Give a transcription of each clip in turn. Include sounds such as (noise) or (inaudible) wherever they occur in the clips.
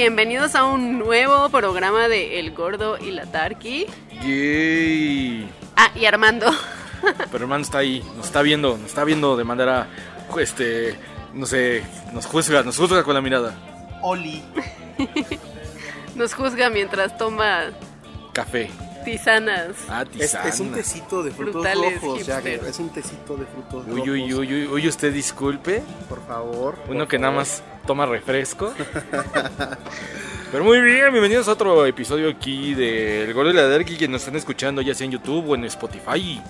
bienvenidos a un nuevo programa de El Gordo y la Tarki. Yay. Ah, y Armando. (laughs) Pero hermano está ahí, nos está viendo, nos está viendo de manera, este, no sé, nos juzga, nos juzga con la mirada. Oli. Nos juzga mientras toma Café. Tisanas. Ah, Es, tisana. es un tecito de frutos Frutales, rojos. Es un tecito de frutos Uy, rojos. uy, uy, uy, uy, usted disculpe. Por favor. Uno por que nada más toma refresco. (laughs) Pero muy bien, bienvenidos a otro episodio aquí de El Gordo y la Derki que nos están escuchando ya sea en YouTube o en Spotify.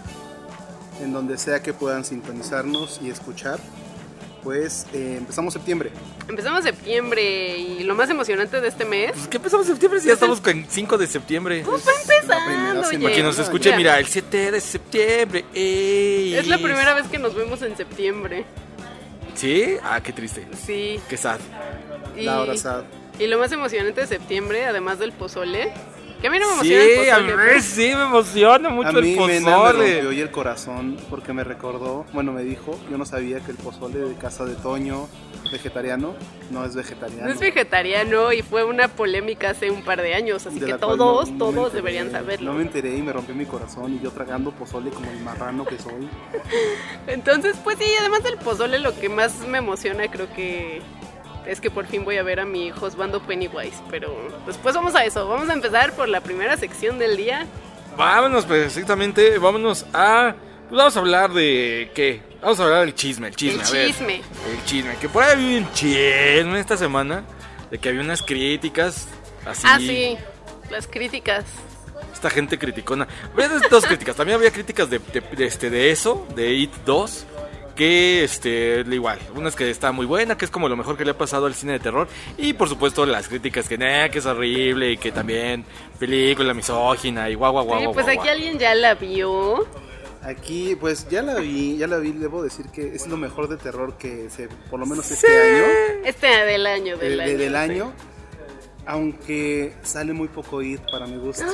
En donde sea que puedan sintonizarnos y escuchar. Pues eh, empezamos septiembre. Empezamos septiembre y lo más emocionante de este mes. Pues que empezamos septiembre si ya estamos con 5 de septiembre. Pues va empezando, oye. Para quien nos escuche, mira, el 7 de septiembre. ¡ey! Es la primera vez que nos vemos en septiembre. ¿Sí? Ah, qué triste. Sí. Qué sad. Y, La hora sad. y lo más emocionante de septiembre, además del pozole, que a mí no me Sí, emociona el a pozole. mí pero- sí me emociona mucho A mí el Mena me pozole. rompió hoy el corazón porque me recordó, bueno, me dijo, yo no sabía que el pozole de casa de Toño, vegetariano, no es vegetariano. No es vegetariano y fue una polémica hace un par de años, así De que todos, no- todos enteré. deberían saberlo. No me enteré y me rompió mi corazón y yo tragando pozole como el marrano que soy. (laughs) Entonces, pues sí, además del pozole, lo que más me emociona creo que es que por fin voy a ver a mi Josbando Pennywise. Pero después vamos a eso. Vamos a empezar por la primera sección del día. Vámonos precisamente, vámonos a... Pues vamos a hablar de... ¿Qué? Vamos a hablar del chisme, el chisme, el a ver. chisme. El chisme. Que por ahí había un chisme esta semana de que había unas críticas así... Ah, sí, las críticas. Esta gente criticona. Había dos- dos críticas. También había críticas de, de- de este, de eso, de It 2. Que este, igual, una es que está muy buena, que es como lo mejor que le ha pasado al cine de terror. Y por supuesto, las críticas que, nah, que es horrible y que también película misógina y guau, guau, guau. Sí, pues guau, aquí guau. alguien ya la vio. Aquí, pues ya la vi, ya la vi, debo decir que es lo mejor de terror que se, por lo menos este año, Este del año, del de- año. de- del sí. año, aunque sale muy poco IT para mi gusto.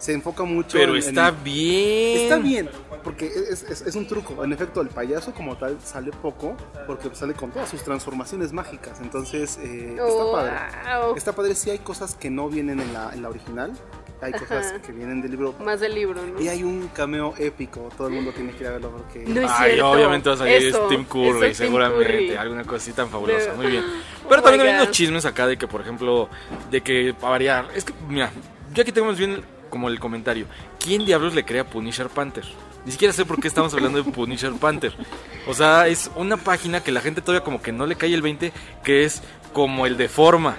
Se enfoca mucho Pero en- está en- bien. Está bien, porque es, es- es un truco. En efecto, el payaso como tal sale poco, porque sale con todas sus transformaciones mágicas. Entonces, eh, está Oh, padre. wow. Está padre, sí hay cosas que no vienen en la, en la original, hay cosas Ajá. que vienen del libro. Más del libro, ¿no? Y hay un cameo épico, todo el mundo tiene que ir a verlo porque... No es Ay, cierto. obviamente va a salir Eso, Tim Curry, es Tim seguramente. Curry. Alguna cosa así tan fabulosa. Muy bien. Oh Pero my también hay unos chismes acá de que, por ejemplo, de que, para variar. Es que, mira, yo aquí tenemos bien como el comentario. ¿Quién diablos le crea Punisher Panther? Ni siquiera sé por qué estamos hablando de Punisher Panther. O sea, es una página que la gente todavía como que no le cae el 20, que es como el de forma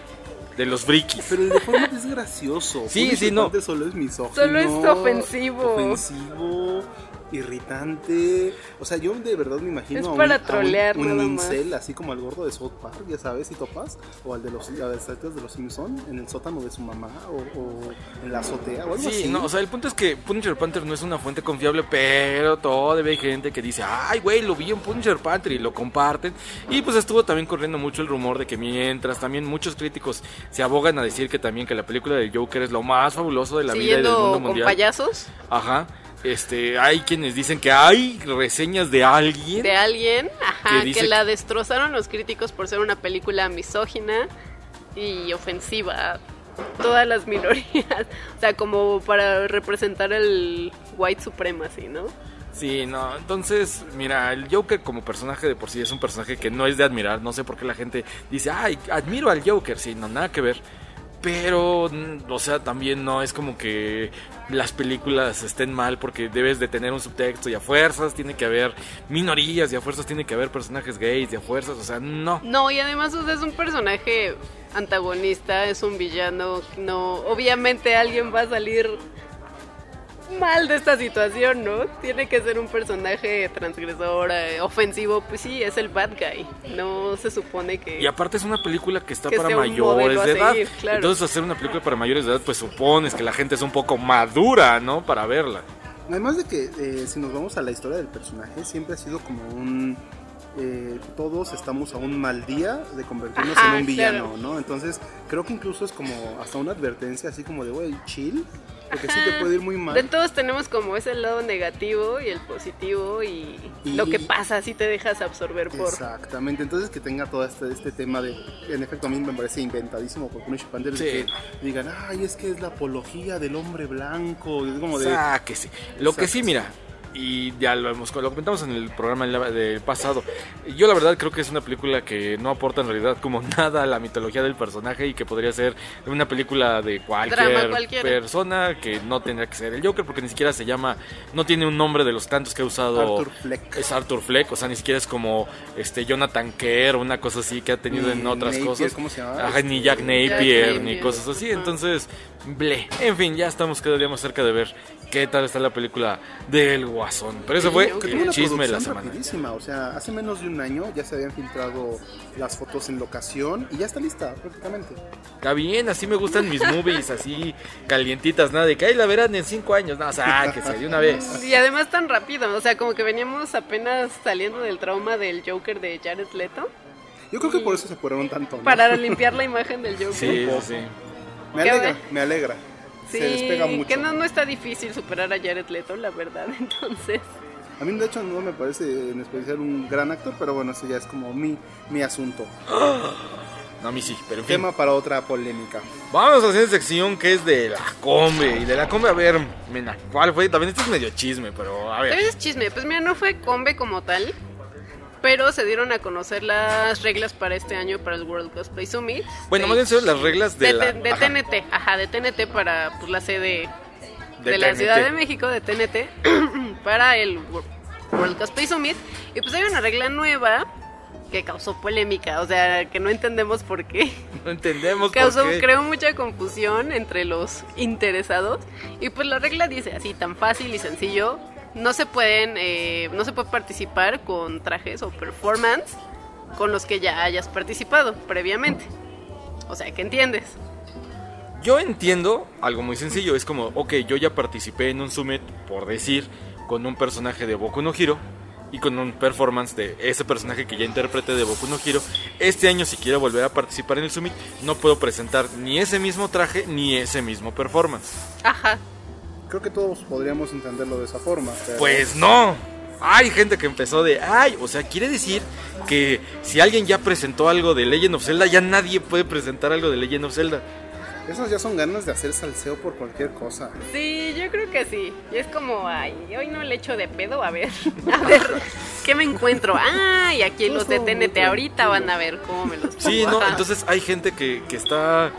de los frikis. Pero el de forma es gracioso. Sí, Punisher sí, no. Panther Solo es misógino. Solo es ofensivo. Ofensivo, irritante. O sea, yo de verdad me imagino Es a un, para a un- trolear un, nada más. incel, así como el gordo de South Park, ya sabes, si topas. O al de los, a artes de los Simpson en el sótano de su mamá. O, o en la azotea o algo Sí, así. no, o sea, el punto es que Punisher Panther no es una fuente confiable, pero todavía hay gente que dice, ay, güey, lo vi en Punisher Panther y lo comparten. Y pues estuvo también corriendo mucho el rumor de que mientras también muchos críticos se abogan a decir que también que la película del Joker es lo más fabuloso de la vida y del mundo con mundial. payasos Ajá. Este, hay quienes dicen que hay reseñas de alguien. de alguien ajá, Que que, la destrozaron los críticos por ser una película misógina y ofensiva todas las minorías. O sea, como para representar el white supremacy, ¿no? Sí, no, entonces, mira, el Joker como personaje de por sí es un personaje que no es de admirar, no sé por qué la gente dice, ay, admiro al Joker, sí, no, nada que ver. Pero, mm, o sea, también no es como que las películas estén mal porque debes de tener un subtexto y a fuerzas tiene que haber minorías y a fuerzas tiene que haber personajes gays y a fuerzas, o sea, no. No, y además o sea, es un personaje antagonista, es un villano, no, obviamente alguien va a salir mal de esta situación, ¿no? Tiene que ser un personaje transgresor, eh, ofensivo, pues sí, es el bad guy. No se supone que Y aparte es una película que está Que para mayores de edad. seguir, claro. Entonces hacer una película para mayores de edad, pues supones que la gente es un poco madura, ¿no? Para verla. Además de que eh, si nos vamos a la historia del personaje, siempre ha sido como un eh, todos estamos a un mal día de convertirnos Ajá, en un villano, claro. ¿no? Entonces, creo que incluso es como hasta una advertencia, así como de, güey, chill, porque sí te Ajá. puede ir muy mal. De todos tenemos como ese lado negativo y el positivo y, Y- lo que pasa si te dejas absorber por... Exactamente, entonces que tenga todo este, este tema de, en efecto a mí me parece inventadísimo por Punish Panther, Sí. que digan, ay, es que es la apología del hombre blanco, es como de... Sáquese. Lo que sí, mira, y ya lo hemos lo comentamos en el programa del pasado. Yo la verdad creo que es una película que no aporta en realidad como (laughs) nada a la mitología del personaje y que podría ser una película de cualquier persona que no tendría que ser el Joker porque ni siquiera se llama, no tiene un nombre de los tantos que ha usado Arthur Fleck. Es Arthur Fleck, o sea, ni siquiera es como este Jonathan Kerr o una cosa así que ha tenido Ni en otras Napier, cosas. ¿cómo se llama? Ajá, ni Este, Jack Jack Napier, ni Napier. cosas así. Entonces, ble. En fin, ya estamos cada día más cerca de ver qué tal está la película del Guasón. Pero eso fue Que el chisme de la semana. rapidísima, o sea, hace menos de un año ya se habían filtrado las fotos en locación y ya está lista prácticamente. Está bien, así me gustan mis movies, así calientitas, nada de que ahí la verán en cinco años. No, sáquese de una vez. Y además tan rápido, o sea, como que veníamos apenas saliendo del trauma del Joker de Jared Leto Yo creo que por eso se apuraron tanto. ¿no? para limpiar la imagen del (laughs) Joker. Sí, sí. Me ¿Qué alegra, me alegra. Sí, se despega mucho. que no, no está difícil superar a Jared Leto, la verdad, (laughs) entonces... A mí de hecho no me parece en especial un gran actor, pero bueno, eso ya es como mi, mi asunto. No, a mí sí, pero en fin. Tema para otra polémica. Vamos a hacer sección que es de la combe. Y de la combe, a ver, mena, ¿cuál fue? También esto es medio chisme, pero a ver. También es chisme, pues mira, no fue combe como tal, pero se dieron a conocer las reglas para este año para el World Cosplay Summit. Bueno, más bien son las reglas de, de, la... de ajá, TNT, ajá, de TNT para pues, la sede de, la TNT. Ciudad de México, de TNT, (clears throat) para el Wor- World Cosplay Summit. Y pues hay una regla nueva que causó polémica, o sea, que no entendemos por qué. (laughs) No entendemos Causó, por qué. creó mucha confusión entre los interesados. Y pues la regla dice así, tan fácil y sencillo. No se pueden, eh, no se puede participar con trajes o performance con los que ya hayas participado previamente. O sea, que entiendes. Yo entiendo algo muy sencillo. Es como, ok, yo ya participé en un summit, por decir, con un personaje de Boku no Hero y con un performance de ese personaje que ya interpreté de Boku no Hero. Este año, si quiero volver a participar en el summit, no puedo presentar ni ese mismo traje ni ese mismo performance. Ajá. Creo que todos podríamos entenderlo de esa forma. pero- Pues no. Hay gente que empezó de, ay, o sea, quiere decir que si alguien ya presentó algo de Legend of Zelda, ya nadie puede presentar algo de Legend of Zelda. Esas ya son ganas de hacer salseo por cualquier cosa. Sí, yo creo que sí. Y es como, ay, hoy no le echo de pedo, a ver, (laughs) a ver, ¿qué me encuentro? Ah, y aquí los de TNT ahorita van a ver cómo me los Sí, pongo. no, Ajá. entonces hay gente que, que está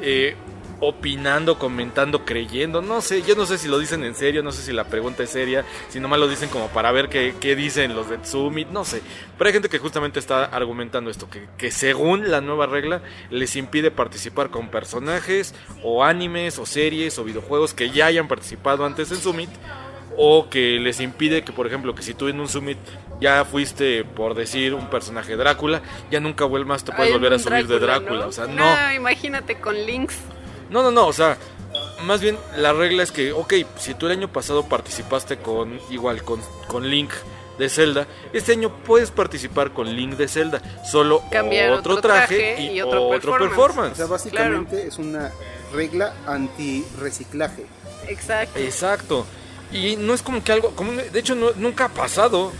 eh, opinando, comentando, creyendo. No sé, yo no sé si lo dicen en serio, no sé si la pregunta es seria, si nomás lo dicen como para ver qué, qué dicen los de Summit, no sé. Pero hay gente que justamente está argumentando esto, que, que según la nueva regla les impide participar con personajes o animes o series o videojuegos que ya hayan participado antes en Summit. O que les impide que, por ejemplo, que si tú en un summit ya fuiste, por decir, un personaje Drácula, ya nunca vuelvas, te puedes Ay, volver a subir de Drácula. ¿no? O sea, no. imagínate con links. No, no, no, o sea, más bien la regla es que, ok, si tú el año pasado participaste con, igual, con, con Link de Zelda, este año puedes participar con Link de Zelda, solo Cambiar otro, otro traje, traje y, y otro otro, performance. performance. O sea, básicamente es una regla anti-reciclaje. Exacto. Exacto. Y no es como que algo, como, de hecho no- nunca ha pasado.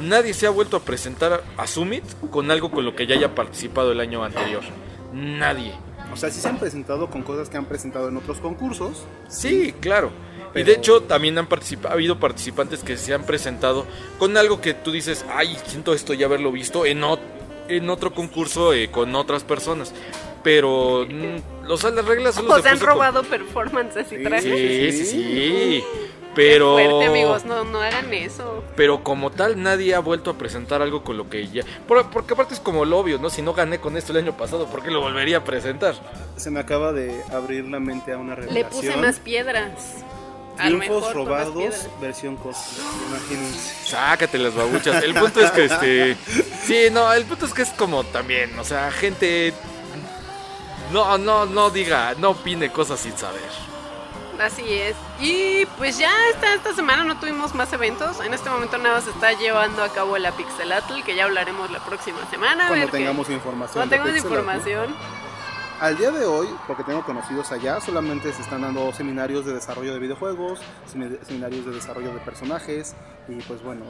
Nadie se ha vuelto a presentar a Summit con algo con lo que ya haya participado el año anterior. Nadie. O sea, sí se han presentado con cosas que han presentado en otros concursos. Sí, claro. Y de hecho también han ha habido participantes que se han presentado con algo que tú dices, ay, siento esto ya haberlo visto en, ot- en otro concurso eh, con otras personas. Pero mm, o sea, las reglas solo O se han con- robado performances y Sí, trajes. Sí, sí, Sí. sí. Qué Pero fuerte, amigos, no, no hagan eso. pero como tal nadie ha vuelto a presentar algo con lo que ya por- porque aparte es como lo obvio, ¿no? Si no gané con esto el año pasado, ¿por qué lo volvería a presentar? Se me acaba de abrir la mente a una Le revelación. puse más piedras. Triunfos robados, versión cosplay. Imagínense. Sácate las babuchas. El punto es que este. Sí, no, el punto es que es como también, o sea, gente. No, no, no diga, no opine cosas sin saber. Así es. Y pues ya esta, esta semana no tuvimos más eventos. En este momento nada se está llevando a cabo la Pixelatl, que ya hablaremos la próxima semana. Cuando tengamos información. Cuando tengamos información. Al día de hoy, porque tengo conocidos allá, solamente se están dando seminarios de desarrollo de videojuegos, semi- seminarios de desarrollo de personajes y pues bueno,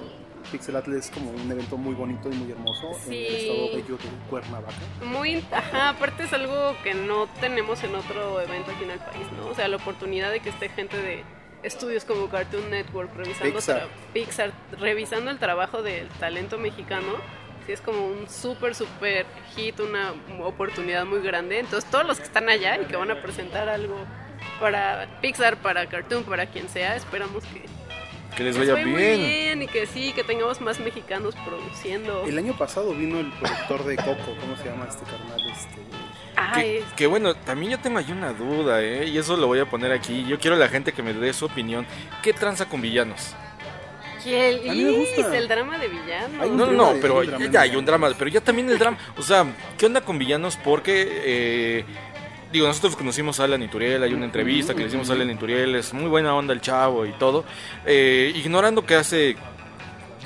Pixel Atlas es como un evento muy bonito y muy hermoso en Sí. el estado bello de Cuernavaca. Muy, ajá, aparte es algo que no tenemos en otro evento aquí en el país, ¿no? O sea, la oportunidad de que esté gente de estudios como Cartoon Network revisando Pixar. Pixar, revisando el trabajo del talento mexicano, sí es como un súper, súper hit, una oportunidad muy grande. Entonces, todos los que están allá y que van a presentar algo para Pixar, para Cartoon, para quien sea, esperamos que Que les vaya vaya muy bien. bien y que sí, que tengamos más mexicanos produciendo. El año pasado vino el productor de Coco, ¿cómo se llama este carnal? Este... Ay, Que, que bueno, también yo tengo ahí una duda, ¿eh? Y eso lo voy a poner aquí. Yo quiero a la gente que me dé su opinión. ¿Qué tranza con villanos? Y el, A mí me gusta. y el drama de villano. Hay un No, no, no, pero ya, hay un drama, pero ya también el drama. O sea, ¿qué onda con villanos? Porque, eh, digo, nosotros conocimos a Alan Ituriel, hay una entrevista que le hicimos a Alan Ituriel, es muy buena onda el chavo y todo. Eh, ignorando que hace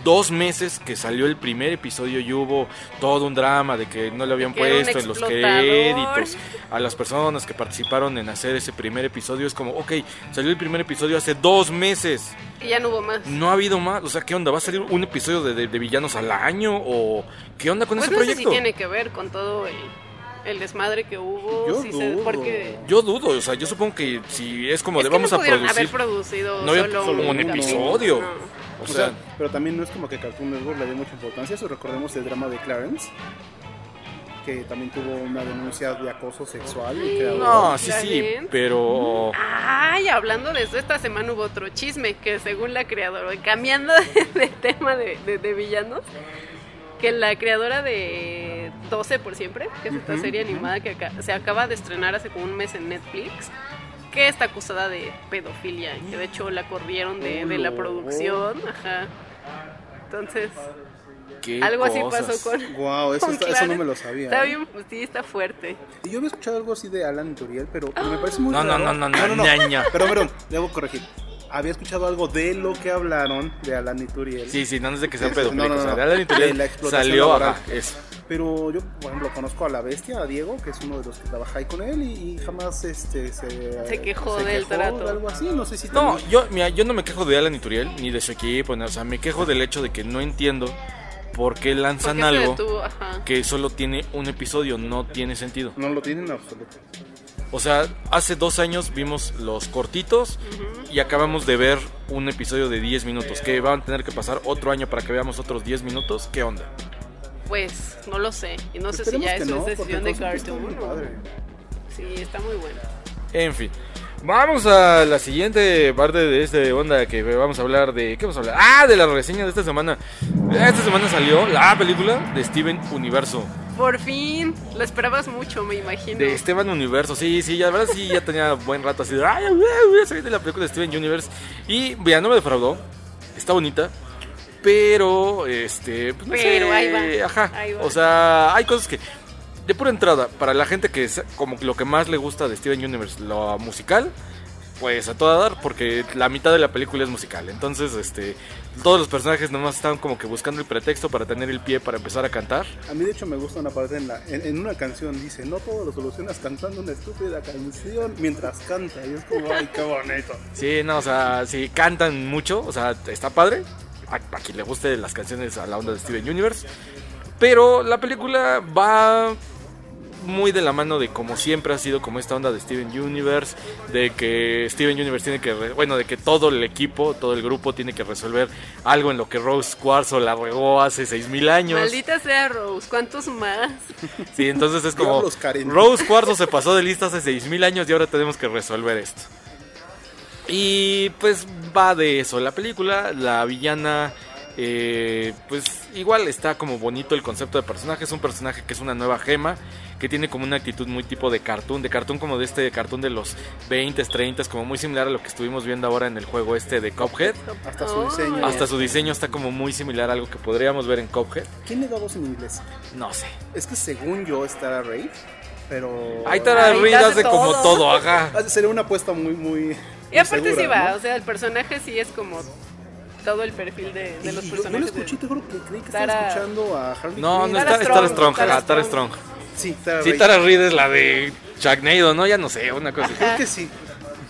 dos meses que salió el primer episodio y hubo todo un drama de que no le habían Que puesto en los créditos a las personas que participaron en hacer ese primer episodio. Es como, ok, salió el primer episodio hace dos meses. Y ya no hubo más. No ha habido más, o sea, ¿qué onda? ¿Va a salir un episodio de, de- de villanos al año? ¿O qué onda con pues ese no sé si proyecto? tiene que ver con todo el, el desmadre que hubo. Yo si se- dudo. porque Yo dudo, o sea, yo supongo que si es como es de que vamos no a producir. haber producido No había solo solo un capítulo, episodio. no. O O sea, sea, pero también no es como que Cartoon Network le dé mucha importancia. Eso recordemos el drama de Clarence, que también tuvo una denuncia de acoso sexual. creador. no, sí, ¿Está sí, bien? pero. Ay, hablando de eso, esta semana hubo otro chisme que según la creadora, cambiando de, (laughs) de tema de, de- de villanos, que la creadora de 12 por siempre, que es esta serie animada que se acaba de estrenar hace como un mes en Netflix, que está acusada de pedofilia, que de hecho la corrieron de, de la Oh, no. producción, ajá. Entonces, ¿qué algo así cosas? pasó con... Wow, eso, con está- eso no me lo sabía. Está ¿eh? bien, pues sí, está fuerte. Y yo había escuchado algo así de Alan Turiel, pero me parece muy No, no, raro. no, no, no, ñaña. Perdón, perdón, debo corregir. Había escuchado algo de lo que hablaron de Alan y Turiel. Sí, sí, no es de que sea (laughs) No, pedofílico. no, o sea, no. de Alan la explotación salió, laboral. ajá, eso. Pero yo, por ejemplo, conozco a la bestia, a Diego, que es uno de los que trabaja ahí con él, y, y jamás este, se, Se quejó del quejó trato. de algo así. No sé si No, también- yo, mira, yo no me quejo de Alan Ituriel ni de su equipo, no, o sea, me quejo del hecho de que no entiendo por qué lanzan se algo que solo tiene un episodio, no tiene sentido. no lo tienen en absoluto. O sea, hace dos años vimos los cortitos y acabamos de ver un episodio de 10 minutos. Que van a tener que pasar otro año para que veamos otros 10 minutos. ¿Qué onda? Pues no lo sé. Y no sé si ya eso no, es decisión de Cartoon. Sí, está muy bueno. En fin. Vamos a la siguiente parte de este onda que vamos a hablar de... ¿Qué vamos a hablar? Ah, de la reseña de esta semana. Esta semana salió la película de Steven Universo. Por fin, lo esperabas mucho, me imagino. De Steven Universo, sí, sí, la verdad sí, ya tenía buen rato así de, ay, voy a salir de la película de Steven Universe. Y, vea, no me defraudó, está bonita, pero, este, pues no Pero sé, ahí va, ajá, ahí va. o sea, hay cosas que, de pura entrada, para la gente que es como lo que más le gusta de Steven Universe, lo musical, pues a toda dar, porque la mitad de la película es musical, entonces, este, todos los personajes nomás están como que buscando el pretexto para tener el pie para empezar a cantar. A mí, de hecho, me gusta una parte en, la, en, en una canción. Dice: No todo lo solucionas cantando una estúpida canción mientras canta. Y es como, ay, qué bonito. Sí, no, o sea, sí cantan mucho, o sea, está padre. A, a quien le guste las canciones a la onda de Steven Universe. Pero la película va muy de la mano de como siempre ha sido como esta onda de Steven Universe, de que Steven Universe tiene que, bueno, de que todo el equipo, todo el grupo tiene que resolver algo en lo que Rose Quarzo la regó hace 6000 años. Maldita sea Rose, ¿cuántos más? Sí, entonces es como. Rose Cuarzo se pasó de lista hace 6000 años y ahora tenemos que resolver esto. Y pues va de eso. La película, la villana, eh, pues igual está como bonito el concepto de personaje. Es un personaje que es una nueva gema, que tiene como una actitud muy tipo de cartoon, de cartoon como de este cartoon de los 20s, 30s, como muy similar a lo que estuvimos viendo ahora en el juego este de Cuphead. Hasta su Oh. diseño. Hasta su diseño está como muy similar a algo que podríamos ver en Cuphead. ¿Quién le da voz en inglés? No sé. Es que según yo, estará Rafe, pero. Ahí Tara Ahí Reid hace como todo. ajá. (laughs) Sería una apuesta muy, muy. Y aparte sí va, ¿no? o sea, el personaje sí es como todo el perfil de, de Y los yo- yo, personajes. lo de- escuché, te juro que creí que Tara- estaba escuchando a Harley No, Quinn. no Tara está, Strong, Tara Strong, Tara Strong. Sí, Tara Sí. Tara Reid es la de Sharknado, ¿no? Ya no sé, una cosa así. Creo que sí.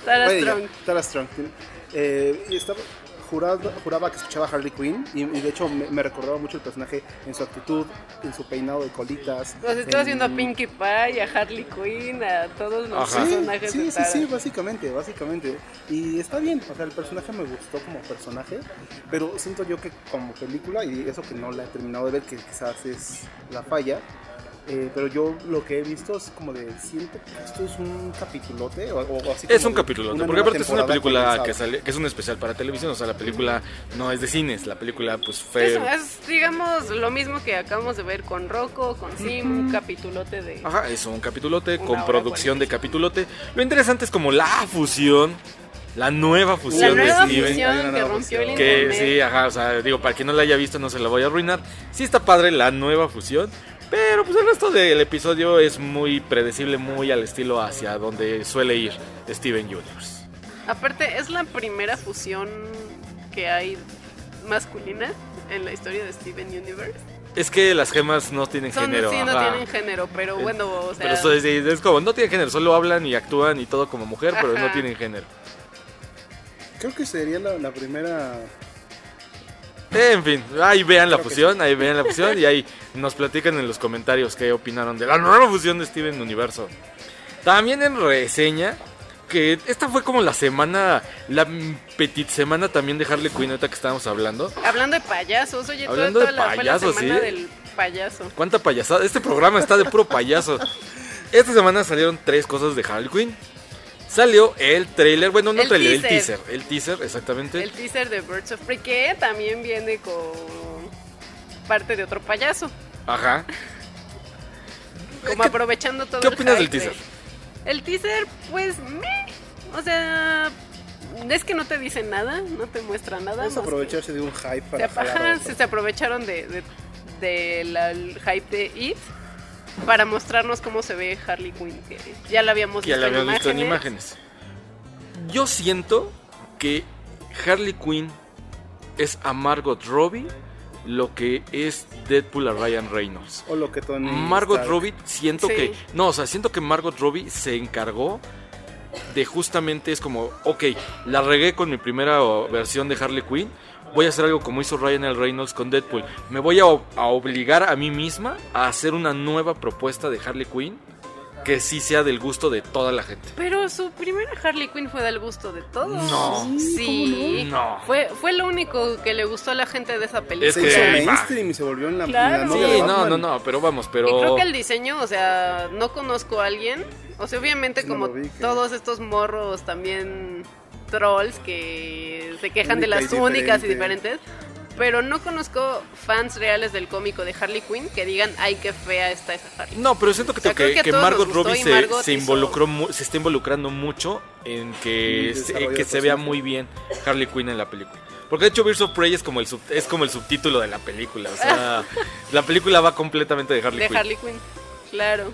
Tara Strong. Tara Strong. Eh, y estaba, juraba, juraba que escuchaba Harley Quinn y, y de hecho me, me recordaba mucho el personaje en su actitud, en su peinado de colitas. Los en- haciendo a Pinkie Pie, a Harley Quinn, a todos los Ajá. Sí, personajes sí, sí, Tara. sí, básicamente, básicamente. Y está bien, o sea, el personaje me gustó como personaje, pero siento yo que como película, y eso que no la he terminado de ver, que quizás es la falla, eh, pero yo lo que he visto es como de, siento que esto es un capitulote, o, o así Es un de capítulo, una porque aparte es una película que, sale, que es un especial para televisión, o sea, la película no es de cines, la película pues fue... Eso es, digamos, lo mismo que acabamos de ver con Rocco, con Sim, un capitulote de... Ajá, es un capitulote con producción de 45. capitulote. Lo interesante es como la fusión, la nueva La fusión de nueva Steven. Hay fusión que rompió el. Que sí, ajá, o sea, digo, para quien no la haya visto no se la voy a arruinar. Sí está padre la nueva fusión, pero pues el resto del episodio es muy predecible, muy al estilo hacia donde suele ir Steven Universe. Aparte, es la primera fusión que hay masculina en la historia de Steven Universe. Es que las gemas no tienen Son, género. sí, no ajá. tienen género, pero Eh, bueno, o sea... Pero eso es, es como, no tienen género, solo hablan y actúan y todo como mujer, pero no tienen género. Creo que sería la, la primera... En fin, ahí vean la Creo fusión, ahí vean la fusión y ahí nos platican en los comentarios qué opinaron de la nueva fusión de Steven Universo. También en reseña, que esta fue como la semana, la petit semana también de Harley Quinn, ahorita que estábamos hablando. Hablando de payasos, oye, toda- Hablando toda de la, fue la payasos, semana ¿sí? del payaso. ¿Cuánta payasada? Este programa está de puro payaso. Esta semana salieron tres cosas de Harley Quinn. Salió el trailer, bueno, no El trailer, el teaser. El teaser, exactamente. El teaser de Birds of Prey, que también viene con parte de otro payaso. Ajá. Como ¿Qué- aprovechando todo qué el opinas del de- teaser? El teaser, pues, meh. O sea, es que no te dice nada, no te muestra nada. Es que- aprovecharse de un hype se, para jalar ajá, otro. se, se aprovecharon de, de, de la- el hype de It para mostrarnos cómo se ve Harley Quinn, que ya la habíamos ya visto, la en, habíamos visto en imágenes. Yo siento que Harley Quinn es a Margot Robbie lo que es Deadpool a Ryan Reynolds. O lo que Tony Margot Stark- Robbie siento Sí. que no, o sea, siento que Margot Robbie se encargó de justamente es como, ok, la regué con mi primera versión de Harley Quinn, voy a hacer algo como hizo Ryan L. Reynolds con Deadpool. Me voy a, obligar a mí misma a hacer una nueva propuesta de Harley Quinn que sí sea del gusto de toda la gente. Pero su primera Harley Quinn fue del gusto de todos. No. Sí. No. Fue, fue lo único que le gustó a la gente de esa película. Es Se que- hizo va. mainstream y se volvió en la, en Claro. la Sí, de no, no, no, pero vamos, Y pero creo que el diseño, o sea, no conozco a alguien. O sea, obviamente como lo vi, que- todos estos morros también trolls que se quejan de y las únicas y diferente. diferentes. Pero no conozco fans reales del cómico de Harley Quinn que digan, ay, qué fea está esa Harley. No, pero siento que, O sea, que, Margot Robbie se, Margot se hizo- involucró mu- se está involucrando mucho en que, se, que vea muy bien Harley Quinn en la película. Porque de hecho Birds of Prey es como el sub- es como el subtítulo de la película, o sea, (laughs) la película va completamente de Harley De Quinn. Harley Quinn, claro.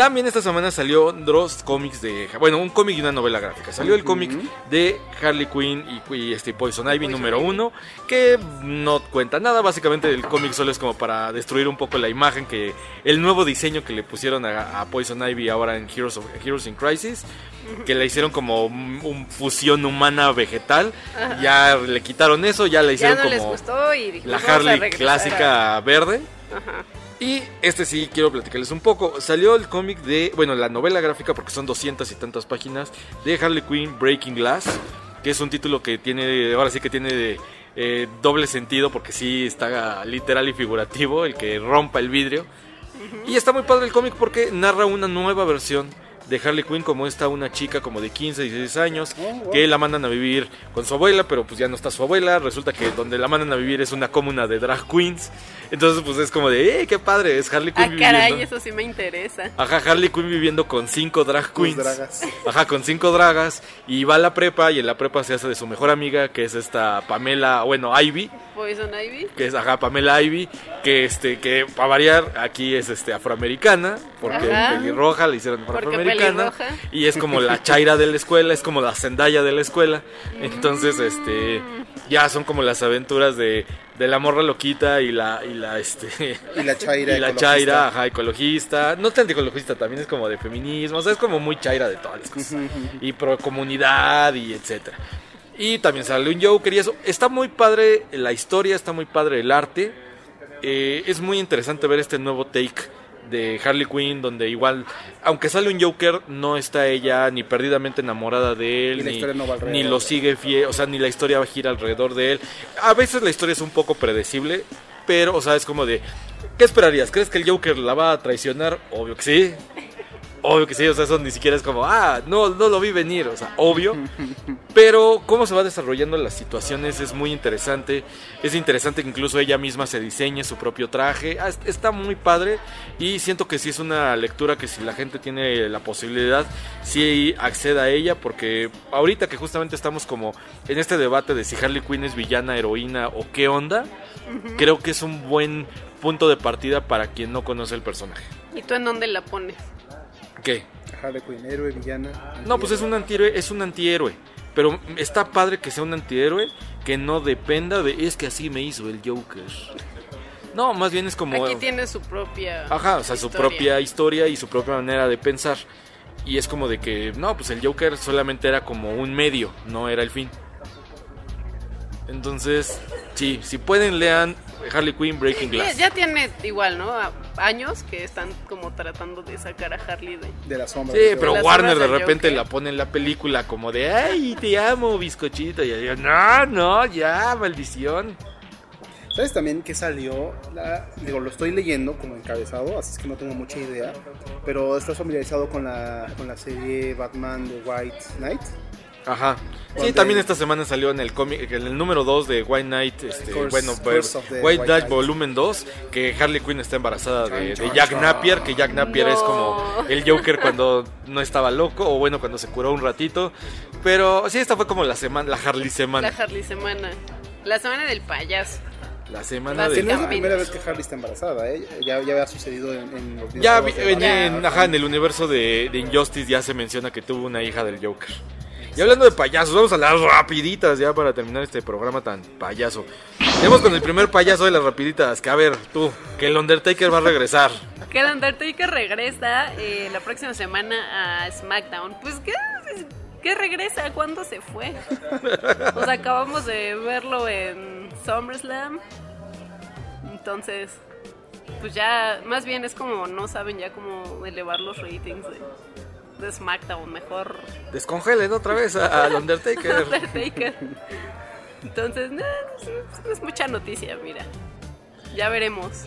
También esta semana salió dos cómics de. Bueno, un cómic y una novela gráfica. Salió el cómic de Harley Quinn y, y este Poison Ivy Poison número uno, que no cuenta nada. Básicamente, el cómic solo es como para destruir un poco la imagen que. El nuevo diseño que le pusieron a, a Poison Ivy ahora en Heroes, of- Heroes in Crisis. Que la hicieron como un, un fusión humana vegetal. Ya le quitaron eso, ya la Ya hicieron no les como gustó y dijimos, la "Vamos a Harley clásica verde. a-". Ajá. Y este sí quiero platicarles un poco. Salió el cómic de, bueno, la novela gráfica, porque son 200 y tantas páginas, de Harley Quinn Breaking Glass, que es un título que tiene, ahora sí que tiene eh, doble sentido, porque sí está literal y figurativo, el que rompa el vidrio. Y está muy padre el cómic porque narra una nueva versión de Harley Quinn como está una chica como de 15, 16 años que la mandan a vivir con su abuela, pero pues ya no está su abuela. Resulta que donde la mandan a vivir es una comuna de drag queens. Entonces, pues es como de, ¡eh, qué padre! Es Harley Quinn Ah, viviendo. caray, eso sí me interesa. Ajá, Harley Quinn viviendo con cinco drag Con queens. dragas. Ajá, con cinco dragas. Y va a la prepa y en la prepa se hace de su mejor amiga, que es esta Pamela, bueno, Ivy. Poison Ivy. Que es, ajá, Pamela Ivy. Que, este, que para variar, aquí es este afroamericana. Porque pelirroja, le hicieron afroamericana. Y es como la chaira de la escuela, es como la Zendaya de la escuela. Entonces, este, ya son como las aventuras de, de la morra loquita y la, y la, este, Y la chaira. (laughs) y la ecologista. chaira, ajá, ecologista. No tanto ecologista, también es como de feminismo. O sea, es como muy chaira de todas las cosas. Y pro comunidad y etcétera. Y también sale un Joker y eso. Está muy padre la historia, está muy padre el arte. Eh, es muy interesante ver este nuevo take de Harley Quinn, donde igual, aunque sale un Joker, no está ella ni perdidamente enamorada de él, ni, no va ni lo sigue fiel, o sea, ni la historia gira alrededor de él. A veces la historia es un poco predecible, pero, o sea, es como de, ¿qué esperarías? ¿Crees que el Joker la va a traicionar? Obvio que sí. Obvio que sí, o sea, eso ni siquiera es como, ah, no, no lo vi venir, o sea, obvio. (laughs) Pero cómo se va desarrollando las situaciones es muy interesante. Es interesante que incluso ella misma se diseñe su propio traje. Ah, es- Está muy padre y siento que sí es una lectura que si la gente tiene la posibilidad, sí acceda a ella porque ahorita que justamente estamos como en este debate de si Harley Quinn es villana, heroína o qué onda, creo que es un buen punto de partida para quien no conoce el personaje. ¿Y tú en dónde la pones? ¿Qué? Harley Quinn, héroe, villana. No, pues es un antihéroe, es un antihéroe. Pero está padre que sea un antihéroe que no dependa de es que así me hizo el Joker. No, más bien es como Aquí tiene su propia. ajá, o sea, su historia. propia historia y su propia manera de pensar. Y es como de que no, pues el Joker solamente era como un medio, no era el fin. Entonces, sí, si pueden lean Harley Quinn Breaking Ya, Glass. ya tiene igual, ¿no? Años que están como tratando de sacar a Harley de. De la sombra. Sí, pero Warner de repente Joker. la pone en la película como de, ay, te amo, bizcochito. Y yo, no, no, ya, maldición. ¿Sabes también que salió? La- digo, lo estoy leyendo como encabezado, así es que no tengo mucha idea. Pero estás familiarizado con la, con la serie Batman de White Knight. Ajá. Sí, también esta semana salió en el cómic, en el número 2 de White Knight, este, bueno, the White, White Knight volumen 2, que Harley Quinn está embarazada de, Jack. Napier, que Jack Napier es como el Joker cuando no estaba loco, o bueno, cuando se curó un ratito. Pero sí, esta fue como la semana, la Harley La semana. Harley semana. La semana del payaso. La semana Que de... no es la primera vez que Harley está embarazada, ¿eh? Ya, ya había sucedido en, en los Ya en, ajá, en el universo de, de Injustice ya se menciona que tuvo una hija del Joker. Y hablando de payasos, vamos a las rapiditas ya para terminar este programa tan payaso. Tenemos con el primer payaso de las rapiditas, que a ver, tú, que el Undertaker va a regresar. Que el Undertaker regresa eh, la próxima semana a SmackDown. Pues, ¿qué, ¿qué regresa? ¿Cuándo se fue? O sea, acabamos de verlo en SummerSlam. Entonces, pues ya, más bien es como no saben ya cómo elevar los ratings de SmackDown. Mejor Descongelen otra vez a- al Undertaker. (laughs) Undertaker. Entonces, no, es, es mucha noticia, mira. Ya veremos.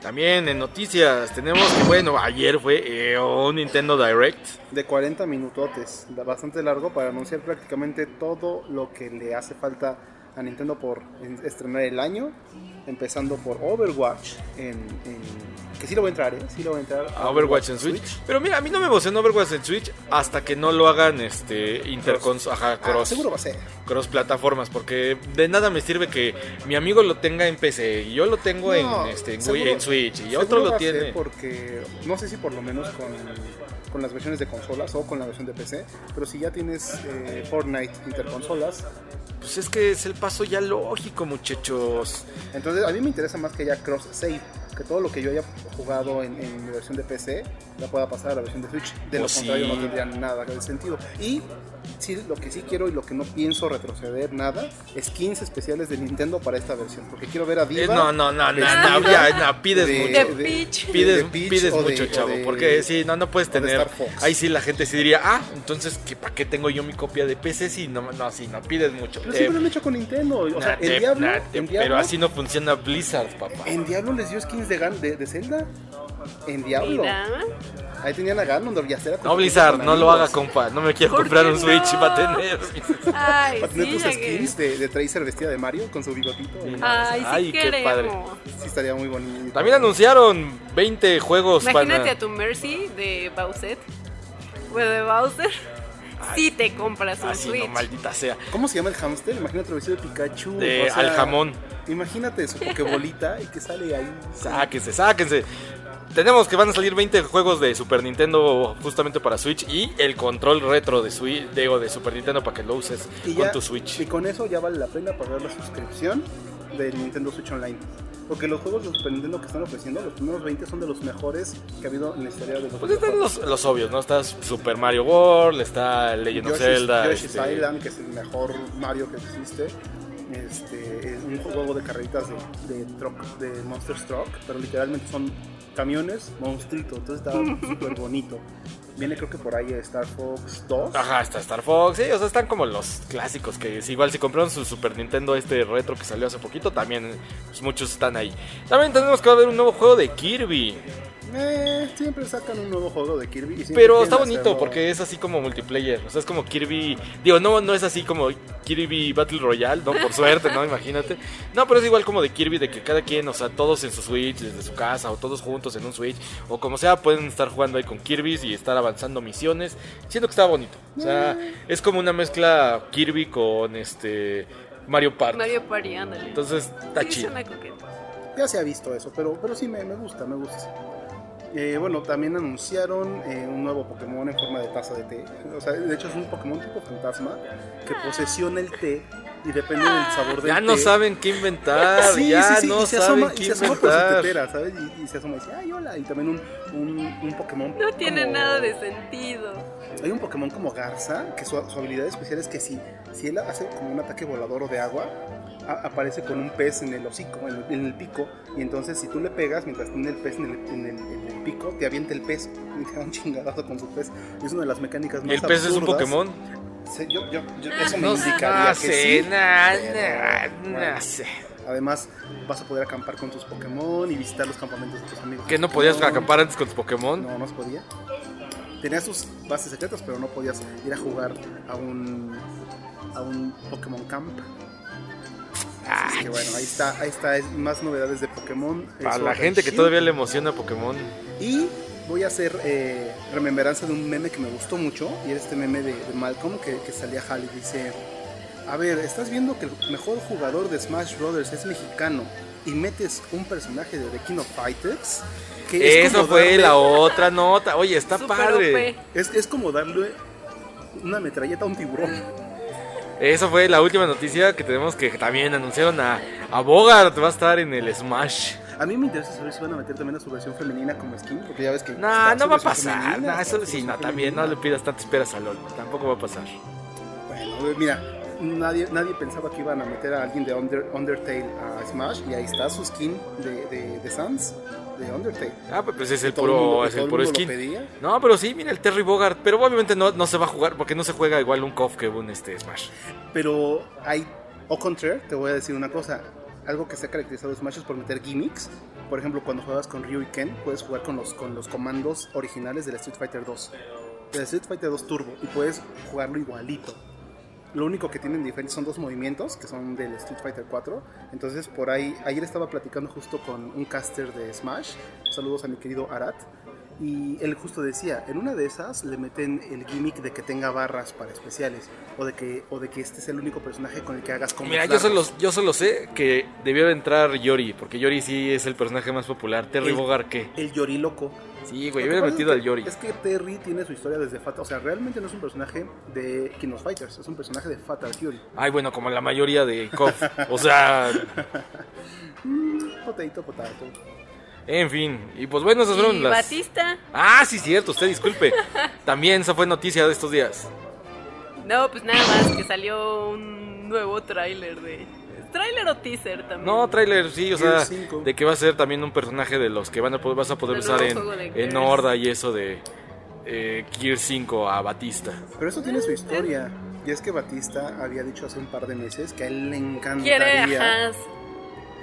También en noticias tenemos que, bueno, ayer fue eh, un Nintendo Direct. De 40 minutotes, bastante largo para anunciar prácticamente todo lo que le hace falta a Nintendo por en- estrenar el año, empezando por Overwatch, en, en- que sí lo voy a entrar, ¿eh? Sí lo voy a entrar. a Overwatch en Switch. Pero mira, a mí no me emociona Overwatch en Switch hasta que no lo hagan este intercons ajá, Ah, cross, seguro va a ser. cross plataformas porque de nada me sirve que mi amigo lo tenga en PC y yo lo tengo No, en este en, seguro- en Switch y otro lo tiene. Porque no sé si por lo menos con, con las versiones de consolas o con la versión de PC, pero si ya tienes eh, Fortnite interconsolas, Pues es que es el paso ya lógico, muchachos. entonces a mí me interesa más que haya cross save, que todo lo que yo haya jugado en, en mi versión de PC la pueda pasar a la versión de Switch. De lo Pues contrario sí. no tendría nada de sentido. Y sí, lo que sí quiero y lo que no pienso retroceder nada, skins especiales de Nintendo para esta versión, porque quiero ver a Eh, Diva. no, no, no, no, vestida no, ya, no, pides de- mucho. De Peach. Pides, de Peach pides mucho, chavo, de- porque sí, no, no puedes tener. Ahí sí la gente sí diría, ah, entonces, ¿qué, ¿para qué tengo yo mi copia de PC? Sí, no, no, sí, no pides mucho. Pero Eh, siempre lo han hecho con Nintendo. O sea, nah, en te- Diablo, nah, en Diablo, pero así no funciona Blizzard, papá. en Diablo les dio skins de, Gan- de, de Zelda. En Diablo. Mira. Ahí tenían a Ganondorf y hasta era No, Blizzard, no lo haga, compa. No me quiero ¿Por comprar un Switch no? para tener. Ay, Para tener sí, tus ya que- skins de, de Tracer vestida de Mario con su bigotito. Ay, sí Ay, qué padre. Sí, estaría muy bonito. También anunciaron 20 juegos Imagínate para. a tu Mercy de Bowser. Bueno, de Bowser. Sí te compras un Así, Switch. no, maldita sea. ¿Cómo se llama el hamster? Imagínate el vestido de Pikachu. De o sea, al jamón. Imagínate su pokebolita y que sale ahí. Sáquense, sáquense. Tenemos que van a salir 20 juegos de Super Nintendo justamente para Switch y el control retro de Switch, digo, de Super Nintendo para que lo uses Y con ya- tu Switch. Y con eso ya vale la pena pagar la suscripción del Nintendo Switch Online. Porque los juegos de Super Nintendo que están ofreciendo, los primeros 20 son de los mejores que ha habido en la historia de los Pues están los, los obvios, ¿no? Está Super Mario World, está Legend of Yoshi's, Zelda. Yoshi's este, Island, que es el mejor Mario que existe. Este, es un juego de carreritas de, de, truck, de Monsters Truck, pero literalmente son camiones monstruitos, entonces está (laughs) súper bonito. Viene creo que por ahí Star Fox 2. Ajá, está Star Fox, sí, o sea, están como los clásicos que es igual si compraron su Super Nintendo este retro que salió hace poquito, también pues, muchos están ahí. También tenemos que haber un nuevo juego de Kirby, Eh, siempre sacan un nuevo juego de Kirby. y pero está bonito hacerlo- porque es así como multiplayer, o sea, es como Kirby, digo, no no es así como Kirby Battle Royale, no, por suerte, no, imagínate. No, pero es igual como de Kirby de que cada quien, o sea, todos en su Switch desde su casa o todos juntos en un Switch o como sea, pueden estar jugando ahí con Kirby y estar avanzando misiones. Siento que está bonito. O sea, es como una mezcla Kirby con este Mario Party. Mario Party, ándale. Entonces está sí, chido. Ya se ha visto eso, pero, pero sí me, me gusta, me gusta. Eh, bueno, también anunciaron eh, un nuevo Pokémon en forma de taza de té. O sea, de hecho es un Pokémon tipo fantasma que posesiona el té y depende del sabor del Ya té. no saben qué inventar, Sí, ya sí, sí, no y se saben asoma, y qué se asoma por su inventar. tetera, ¿sabes? Y, y se asoma y dice, ay, hola. Y también un, un, un Pokémon. No tiene como- nada de sentido. Hay un Pokémon como Garza, que su, su habilidad especial es que si, si él hace como un ataque volador o de agua, a- aparece con un pez en el hocico, en el, en el pico, y entonces si tú le pegas mientras tiene el pez en el, en el- en el pico, te avienta el pez (laughs) y te da un chingadazo con su pez. Es una de las mecánicas ¿Y más el pez es un absurdas. Pokémon? Sí, yo, yo- yo- eso me No, indicaría no que sé, sí. bueno. no sé. Además, vas a poder acampar con tus Pokémon y visitar los campamentos de tus amigos. ¿Que no podías acampar antes con tus Pokémon? No, no se podía. Tenías tus bases secretas, pero no podías ir a jugar a un a un Pokémon Camp. Así que bueno, ahí está, ahí está, es más novedades de Pokémon. Para la gente que todavía le emociona Pokémon. Y voy a hacer eh, remembranza de un meme que me gustó mucho, y era este meme de, de Malcolm que, que salía Hal y dice, a ver, estás viendo que el mejor jugador de Smash Brothers es mexicano y metes un personaje de The King of Fighters. Que es Eso como fue darle- la otra nota. Oye, está Super padre. Es, es como darle una metralleta a un tiburón. Eso fue la última noticia que tenemos que también anunciaron a, a Bogart. Va a estar en el Smash. A mí me interesa saber si van a meter también a su versión femenina como skin, porque ya ves que... No, está no va a pasar. está eso sí, no, también no le pidas tantas esperas a LOL. Tampoco va a pasar. Bueno, mira, nadie, nadie pensaba que iban a meter a alguien de Under- Undertale a Smash, y ahí está su skin de, de, de Sans, de Undertale. Ah, pues pues es el Todo el mundo- puro, es el puro skin. No, pero sí, mira el Terry Bogart. Pero obviamente no, no se va a jugar porque no se juega igual un KOF que un este Smash. Pero hay, o contrario, te voy a decir una cosa. Algo que se ha caracterizado de Smash es por meter gimmicks. Por ejemplo, cuando juegas con Ryu y Ken, puedes jugar con los, con los comandos originales del Street Fighter 2. Del Street Fighter 2 Turbo. Y puedes jugarlo igualito. Lo único que tienen diferente son dos movimientos, que son del Street Fighter 4. Entonces, por ahí, ayer estaba platicando justo con un caster de Smash. Saludos a mi querido Arat. Y él justo decía, en una de esas le meten el gimmick de que tenga barras para especiales. O de que, o de que este es el único personaje con el que hagas combos Mira, yo solo, yo solo sé que debió de entrar Yori, porque Yori sí es el personaje más popular. Terry El- Bogart, ¿qué? El Yori loco. Sí, güey, hubiera metido al Yori. Es que Terry tiene su historia desde Fatal. O sea, realmente no es un personaje de King of Fighters, es un personaje de Fatal Fury. Ay, bueno, como la mayoría de KOF. O sea, (laughs) Potato, potato. En fin. Y pues bueno, esas fueron las... Batista. Ah, sí, cierto, usted disculpe. (laughs) También esa fue noticia de estos días. No, pues nada más que salió un nuevo tráiler de... ¿Tráiler o teaser también? No, tráiler, sí, o sea, 5. de que va a ser también un personaje de los que van a poder, vas a poder usar en, en. Horda y eso de eh, Gear 5 a Batista. Pero eso tiene su historia. Y es que Batista había dicho hace un par de meses que a él le Quiere, encantaría. ajá,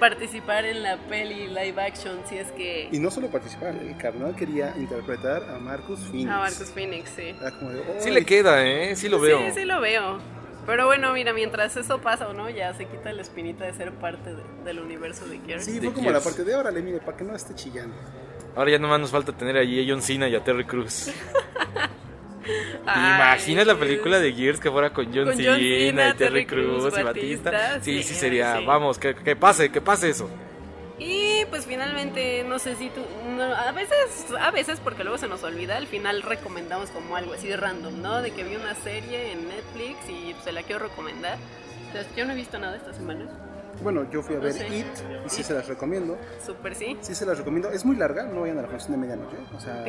participar en la peli live action si es que... Y no solo participar, el carnal quería interpretar a Marcus Phoenix. A Marcus Phoenix, sí. Era como de, Sí le queda, ¿eh? Sí lo veo. Sí, sí lo veo. Pero bueno, mira, mientras eso pasa o no, ya se quita la espinita de ser parte de- del universo de Gears. Sí, fue como la parte de órale, mire, para que no esté chillando. Ahora ya nomás nos falta tener allí a John Cena y a Terry Cruz. (laughs) ¿Te Ay, imaginas la película de Gears que fuera con John, Con Cena, John Cena, y Terry Crews, y Batista? Batista, Sí, sí, sí, sería. sí. Vamos, que, que pase, que pase eso. Y pues finalmente, no sé si tú, no, a veces, a veces porque luego se nos olvida, al final recomendamos como algo así de random, ¿no? De que vi una serie en Netflix y se la quiero recomendar. Entonces, yo no he visto nada esta semana. Bueno, yo fui a ver No sé. It y sí se las recomiendo. Súper sí. Sí se las recomiendo. Es muy larga, no vayan a la función de medianoche. O sea,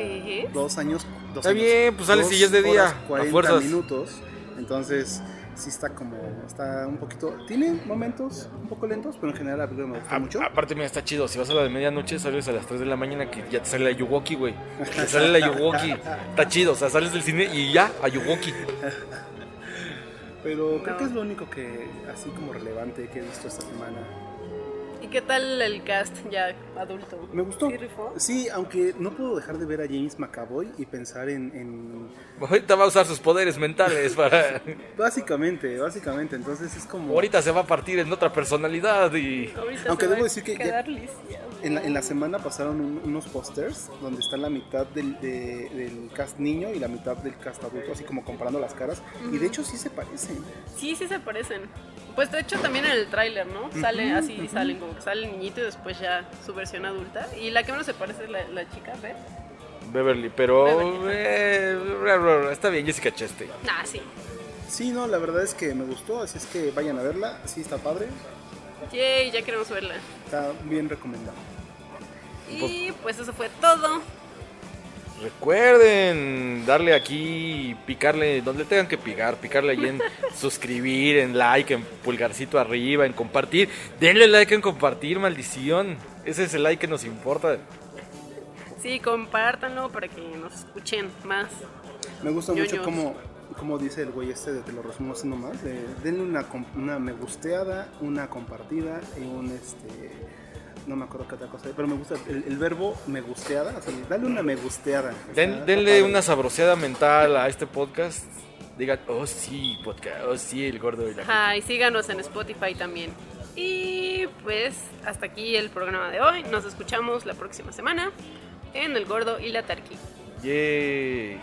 dos años. Dos Está años, bien, pues sale si ya es de día, horas, a 40 fuerzas. minutos. Entonces, sí está como. Está un poquito. Tiene momentos un poco lentos, pero en general la película me gustó A- mucho. aparte, mira, está chido. Si vas a la de medianoche, sales a las 3 de la mañana que ya te sale la Yuwoki, güey. Te (laughs) sale la Yuwoki. Está chido, o sea, sales del cine y ya, a Yuwoki. (laughs) Pero creo No. que es lo único que, así como relevante que he visto esta semana. ¿Y qué tal el cast ya adulto? Me gustó. ¿Sí rifó? Sí, aunque no puedo dejar de ver a James McAvoy y pensar en, en- Ahorita va a usar sus poderes mentales para. Básicamente, básicamente. Entonces es como. Ahorita se va a partir en otra personalidad y. Ahorita Aunque debo decir que ya- quedar lisiado. En la, en la semana pasaron un- unos pósters donde está la mitad del, de- del cast niño y la mitad del cast adulto, así como comparando las caras. Y de hecho sí se parecen. Sí, sí se parecen. Pues de hecho también en el tráiler, ¿no? Sale así, salen como que sale el niñito y después ya su versión adulta. Y la que menos se parece es la, la chica, ¿ves? Beverly, pero. Beverly. eh, está bien, Jessica Chastain. Ah, sí. Sí, no, la verdad es que me gustó, así es que vayan a verla. Sí, está padre. Yay, ya queremos verla. Está bien recomendado. Y pues eso fue todo. Recuerden darle aquí, picarle donde tengan que picar, picarle ahí en (laughs) suscribir, en like, en pulgarcito arriba, en compartir. Denle like en compartir, maldición. Ese es el like que nos importa. Sí, compártanlo para que nos escuchen más. Me gusta mucho como, como dice el güey este, de te lo resumo así nomás. de- denle una, una me gusteada, una compartida y un este. No me acuerdo qué otra cosa, pero me gusta el, el verbo me gusteada. Así, dale una me gusteada. o Den- sea, denle una sabroseada mental a este podcast. Digan, oh sí, podcast, oh sí, el gordo y la Ajá, y síganos en Spotify también. Y pues hasta aquí el programa de hoy. Nos escuchamos la próxima semana en El Gordo y la Tarqui. Yay.